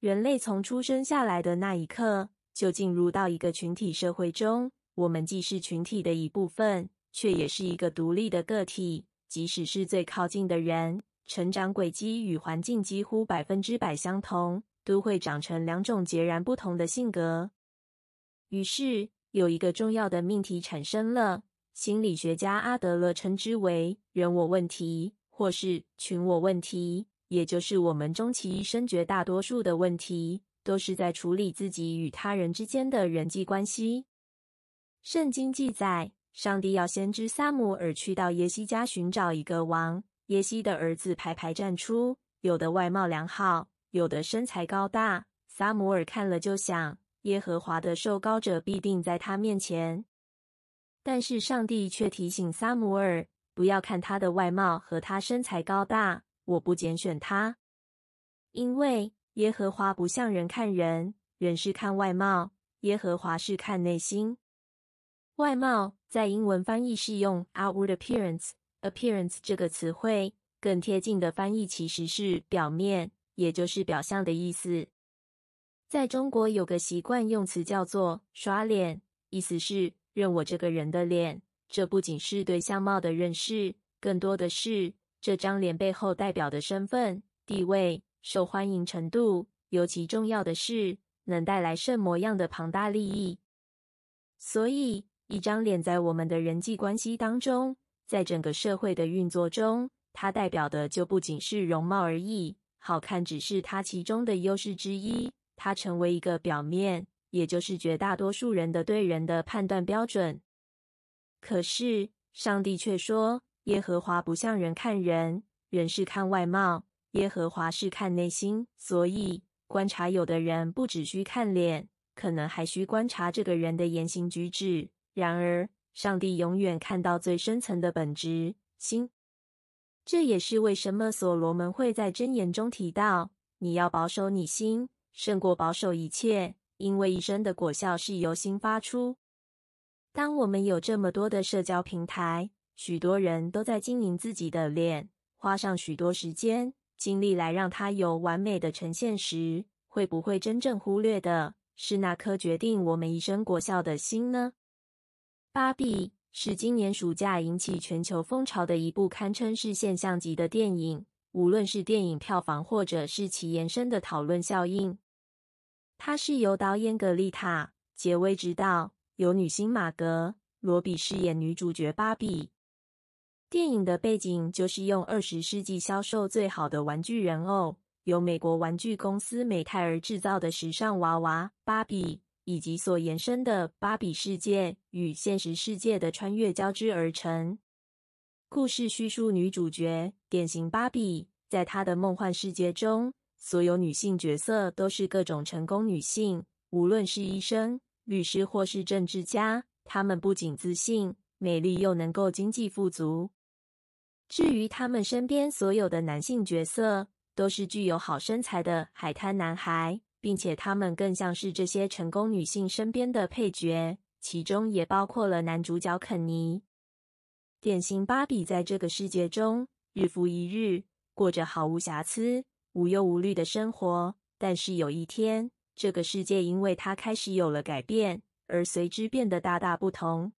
人类从出生下来的那一刻，就进入到一个群体社会中。我们既是群体的一部分，却也是一个独立的个体。即使是最靠近的人，成长轨迹与环境几乎百分之百相同，都会长成两种截然不同的性格。于是，有一个重要的命题产生了，心理学家阿德勒称之为“人我问题”或是“群我问题”，也就是我们终其一生绝大多数的问题，都是在处理自己与他人之间的人际关系。圣经记载，上帝要先知撒母耳去到耶西家寻找一个王。耶西的儿子排排站出，有的外貌良好，有的身材高大。撒母耳看了就想。耶和华的受膏者必定在他面前，但是上帝却提醒撒母耳，不要看他的外貌和他身材高大，我不拣选他，因为耶和华不像人看人，人是看外貌，耶和华是看内心。外貌在英文翻译是用 outward appearance，appearance 这个词汇，更贴近的翻译其实是表面，也就是表象的意思。在中国有个习惯用词叫做“刷脸”，意思是认我这个人的脸。这不仅是对相貌的认识，更多的是这张脸背后代表的身份、地位、受欢迎程度，尤其重要的是能带来什么样的庞大利益。所以，一张脸在我们的人际关系当中，在整个社会的运作中，它代表的就不仅是容貌而已。好看只是它其中的优势之一。它成为一个表面，也就是绝大多数人的对人的判断标准。可是上帝却说，耶和华不像人看人，人是看外貌，耶和华是看内心。所以观察有的人不只需看脸，可能还需观察这个人的言行举止。然而，上帝永远看到最深层的本质心。这也是为什么所罗门会在箴言中提到：你要保守你心。胜过保守一切，因为一生的果效是由心发出。当我们有这么多的社交平台，许多人都在经营自己的脸，花上许多时间精力来让它有完美的呈现时，会不会真正忽略的是那颗决定我们一生果效的心呢？芭比是今年暑假引起全球风潮的一部堪称是现象级的电影，无论是电影票房，或者是其延伸的讨论效应。它是由导演格丽塔·杰薇执导，由女星玛格·罗比饰演女主角芭比。电影的背景就是用二十世纪销售最好的玩具人偶，由美国玩具公司美泰儿制造的时尚娃娃芭比，以及所延伸的芭比世界与现实世界的穿越交织而成。故事叙述女主角典型芭比，在她的梦幻世界中。所有女性角色都是各种成功女性，无论是医生、律师或是政治家，她们不仅自信、美丽，又能够经济富足。至于她们身边所有的男性角色，都是具有好身材的海滩男孩，并且他们更像是这些成功女性身边的配角，其中也包括了男主角肯尼。典型芭比在这个世界中，日复一日过着毫无瑕疵。无忧无虑的生活，但是有一天，这个世界因为他开始有了改变，而随之变得大大不同。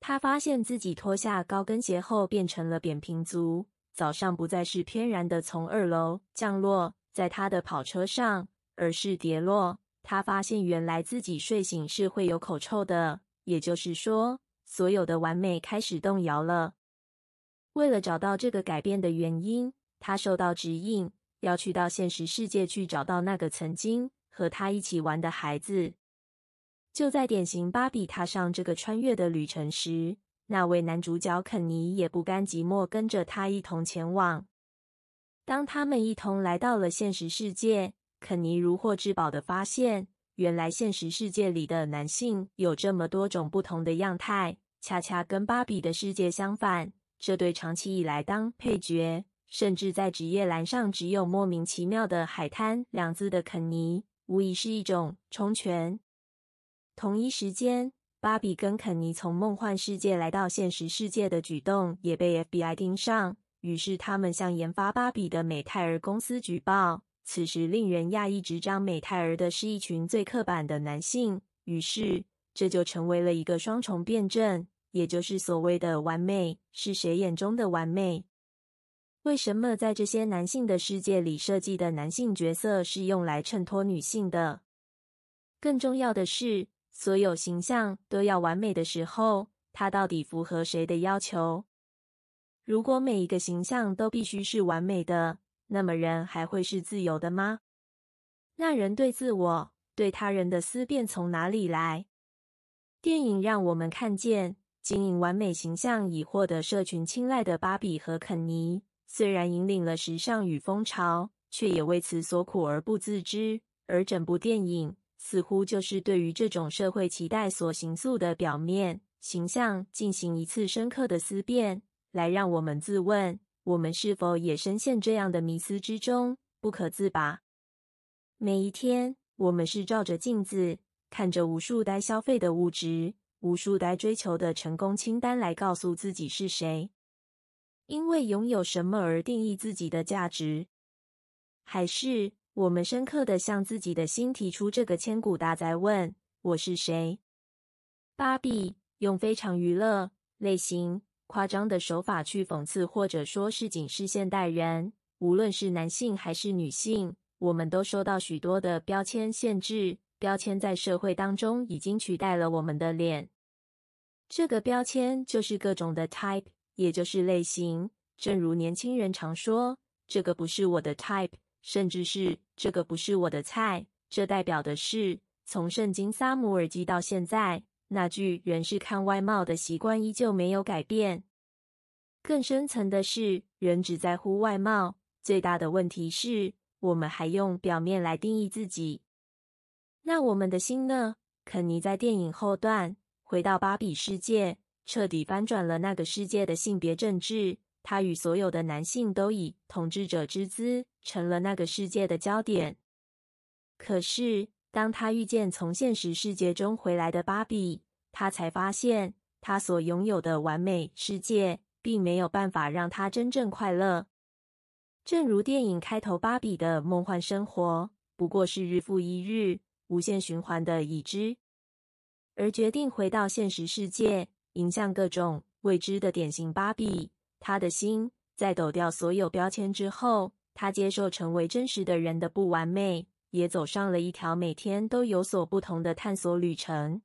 他发现自己脱下高跟鞋后变成了扁平足，早上不再是翩然的从二楼降落在他的跑车上，而是跌落。他发现原来自己睡醒是会有口臭的，也就是说，所有的完美开始动摇了。为了找到这个改变的原因，他受到指引。要去到现实世界去找到那个曾经和他一起玩的孩子。就在典型芭比踏上这个穿越的旅程时，那位男主角肯尼也不甘寂寞，跟着他一同前往。当他们一同来到了现实世界，肯尼如获至宝的发现，原来现实世界里的男性有这么多种不同的样态，恰恰跟芭比的世界相反。这对长期以来当配角。甚至在职业栏上只有莫名其妙的“海滩”两字的肯尼，无疑是一种充权。同一时间，芭比跟肯尼从梦幻世界来到现实世界的举动也被 FBI 盯上，于是他们向研发芭比的美泰儿公司举报，此时令人讶异，执掌美泰儿的是一群最刻板的男性。于是，这就成为了一个双重辩证，也就是所谓的完美是谁眼中的完美？为什么在这些男性的世界里设计的男性角色是用来衬托女性的？更重要的是，所有形象都要完美的时候，它到底符合谁的要求？如果每一个形象都必须是完美的，那么人还会是自由的吗？那人对自我、对他人的思辨从哪里来？电影让我们看见，经营完美形象以获得社群青睐的芭比和肯尼，虽然引领了时尚与风潮，却也为此所苦而不自知。而整部电影似乎就是对于这种社会期待所形塑的表面形象进行一次深刻的思辨，来让我们自问：我们是否也深陷这样的迷思之中，不可自拔？每一天，我们是照着镜子。看着无数待消费的物质，无数待追求的成功清单，来告诉自己是谁，因为拥有什么而定义自己的价值，还是我们深刻的向自己的心提出这个千古大哉问：我是谁？芭比用非常娱乐、类型、夸张的手法去讽刺，或者说是警示现代人，无论是男性还是女性，我们都受到许多的标签限制。标签在社会当中已经取代了我们的脸，这个标签就是各种的 type，也就是类型。正如年轻人常说：“这个不是我的 type”，甚至是“这个不是我的菜”。这代表的是，从圣经撒母耳记到现在，那句“人是看外貌”的习惯依旧没有改变。更深层的是，人只在乎外貌。最大的问题是，我们还用表面来定义自己。那我们的心呢？肯尼在电影后段回到芭比世界，彻底翻转了那个世界的性别政治。他与所有的男性都以统治者之姿，成了那个世界的焦点。可是，当他遇见从现实世界中回来的芭比，他才发现，他所拥有的完美世界，并没有办法让他真正快乐。正如电影开头，芭比的梦幻生活，不过是日复一日。无限循环的已知，而决定回到现实世界，迎向各种未知的典型芭比。他的心在抖掉所有标签之后，他接受成为真实的人的不完美，也走上了一条每天都有所不同的探索旅程。